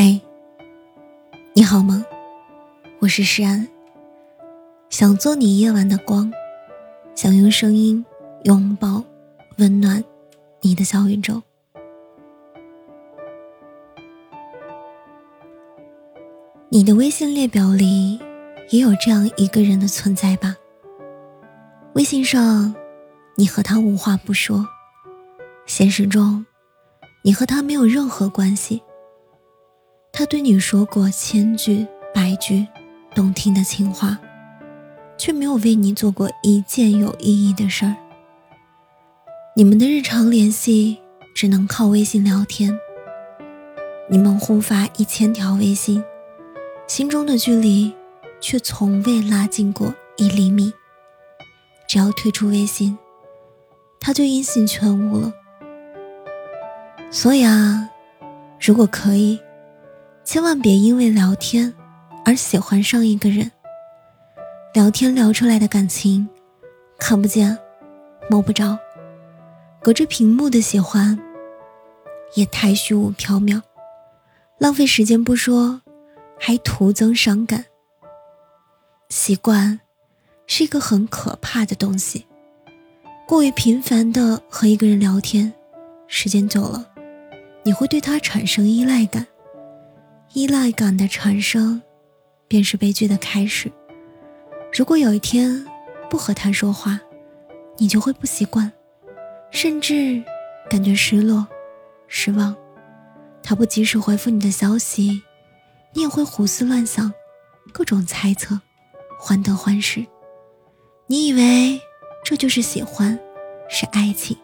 嗨，你好吗？我是诗安，想做你夜晚的光，想用声音拥抱温暖你的小宇宙。你的微信列表里也有这样一个人的存在吧？微信上，你和他无话不说；现实中，你和他没有任何关系。他对你说过千句百句动听的情话，却没有为你做过一件有意义的事儿。你们的日常联系只能靠微信聊天，你们互发一千条微信，心中的距离却从未拉近过一厘米。只要退出微信，他就音信全无了。所以啊，如果可以。千万别因为聊天而喜欢上一个人。聊天聊出来的感情，看不见，摸不着，隔着屏幕的喜欢，也太虚无缥缈，浪费时间不说，还徒增伤感。习惯是一个很可怕的东西，过于频繁的和一个人聊天，时间久了，你会对他产生依赖感。依赖感的产生，便是悲剧的开始。如果有一天不和他说话，你就会不习惯，甚至感觉失落、失望。他不及时回复你的消息，你也会胡思乱想，各种猜测，患得患失。你以为这就是喜欢，是爱情，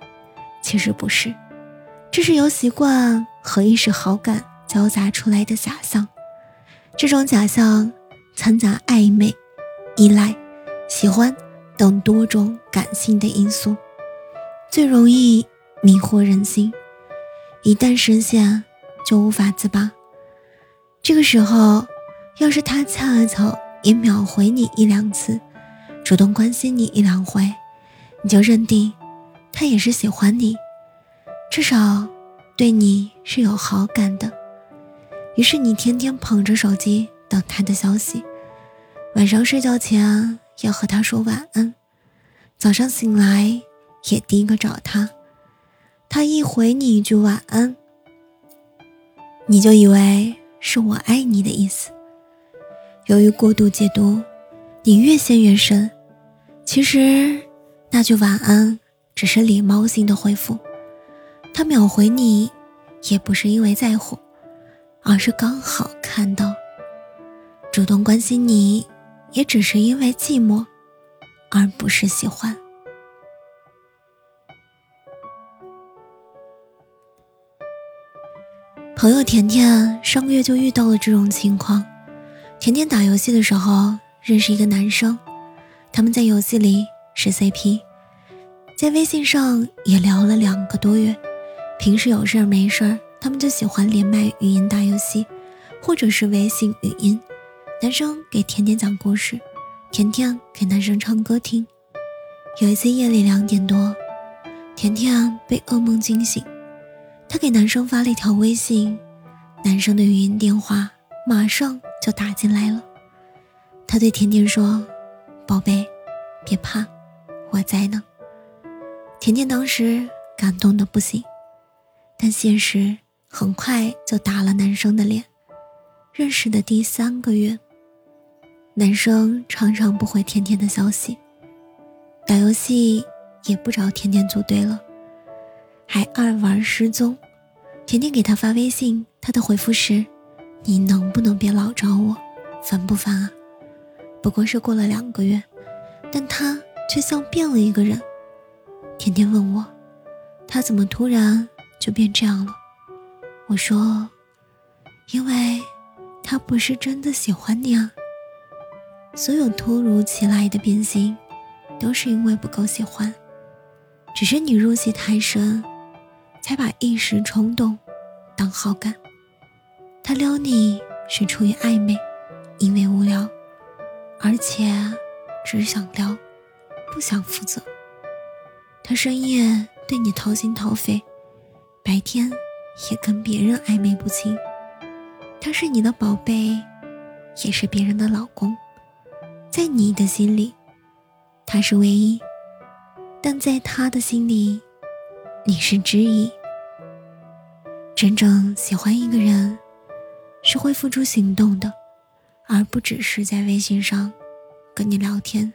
其实不是，这是由习惯和一时好感。交杂出来的假象，这种假象掺杂暧昧、依赖、喜欢等多种感性的因素，最容易迷惑人心。一旦深陷，就无法自拔。这个时候，要是他恰巧也秒回你一两次，主动关心你一两回，你就认定他也是喜欢你，至少对你是有好感的。于是你天天捧着手机等他的消息，晚上睡觉前要和他说晚安，早上醒来也第一个找他。他一回你一句晚安，你就以为是我爱你的意思。由于过度解读，你越陷越深。其实那句晚安只是礼貌性的回复，他秒回你也不是因为在乎。而是刚好看到，主动关心你，也只是因为寂寞，而不是喜欢。朋友甜甜上个月就遇到了这种情况。甜甜打游戏的时候认识一个男生，他们在游戏里是 CP，在微信上也聊了两个多月，平时有事儿没事儿。他们就喜欢连麦语音打游戏，或者是微信语音。男生给甜甜讲故事，甜甜给男生唱歌听。有一次夜里两点多，甜甜被噩梦惊醒，她给男生发了一条微信，男生的语音电话马上就打进来了。他对甜甜说：“宝贝，别怕，我在呢。”甜甜当时感动的不行，但现实。很快就打了男生的脸。认识的第三个月，男生常常不回甜甜的消息，打游戏也不找甜甜组队了，还爱玩失踪。甜甜给他发微信，他的回复是：“你能不能别老找我，烦不烦啊？”不过是过了两个月，但他却像变了一个人。甜甜问我，他怎么突然就变这样了？我说：“因为他不是真的喜欢你啊。所有突如其来的变心，都是因为不够喜欢。只是你入戏太深，才把一时冲动当好感。他撩你是出于暧昧，因为无聊，而且只想撩，不想负责。他深夜对你掏心掏肺，白天。”也跟别人暧昧不清，他是你的宝贝，也是别人的老公。在你的心里，他是唯一；但在他的心里，你是之一。真正喜欢一个人，是会付出行动的，而不只是在微信上跟你聊天，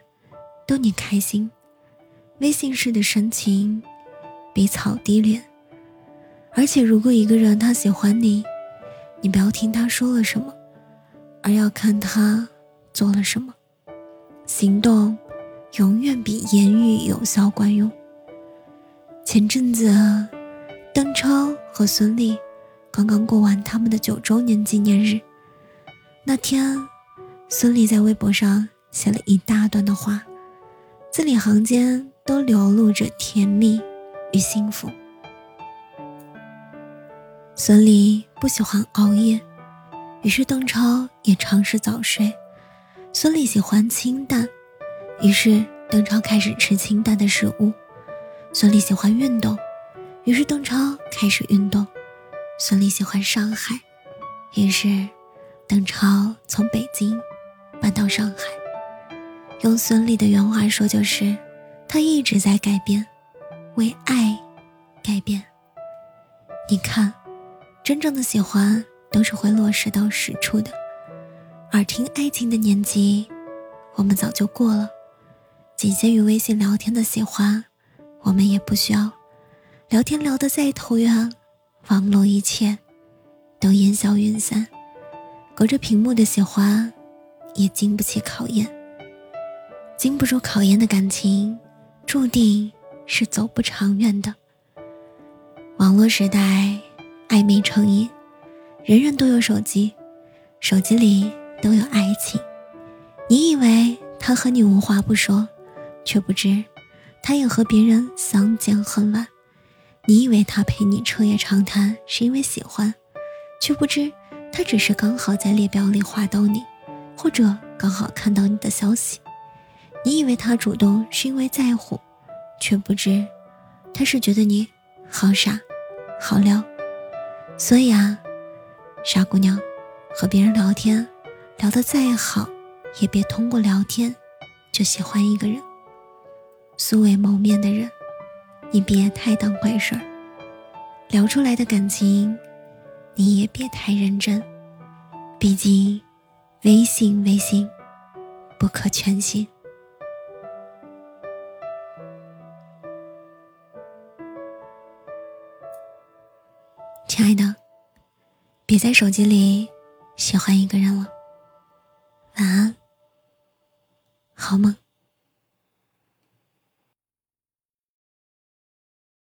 逗你开心。微信式的深情，比草低廉。而且，如果一个人他喜欢你，你不要听他说了什么，而要看他做了什么。行动永远比言语有效管用。前阵子。邓超和孙俪刚刚过完他们的九周年纪念日。那天，孙俪在微博上写了一大段的话，字里行间都流露着甜蜜与幸福。孙俪不喜欢熬夜，于是邓超也尝试早睡。孙俪喜欢清淡，于是邓超开始吃清淡的食物。孙俪喜欢运动。于是邓超开始运动，孙俪喜欢上海，于是邓超从北京搬到上海。用孙俪的原话说，就是他一直在改变，为爱改变。你看，真正的喜欢都是会落实到实处的，耳听爱情的年纪，我们早就过了。仅限于微信聊天的喜欢，我们也不需要。聊天聊得再投缘，网络一切都烟消云散。隔着屏幕的喜欢，也经不起考验。经不住考验的感情，注定是走不长远的。网络时代，暧昧成瘾，人人都有手机，手机里都有爱情。你以为他和你无话不说，却不知他也和别人相见恨晚。你以为他陪你彻夜长谈是因为喜欢，却不知他只是刚好在列表里划到你，或者刚好看到你的消息。你以为他主动是因为在乎，却不知他是觉得你好傻，好撩。所以啊，傻姑娘，和别人聊天聊得再好，也别通过聊天就喜欢一个人。素未谋面的人。你别太当回事儿，聊出来的感情，你也别太认真。毕竟，微信微信，不可全信。亲爱的，别在手机里喜欢一个人了。晚安，好梦。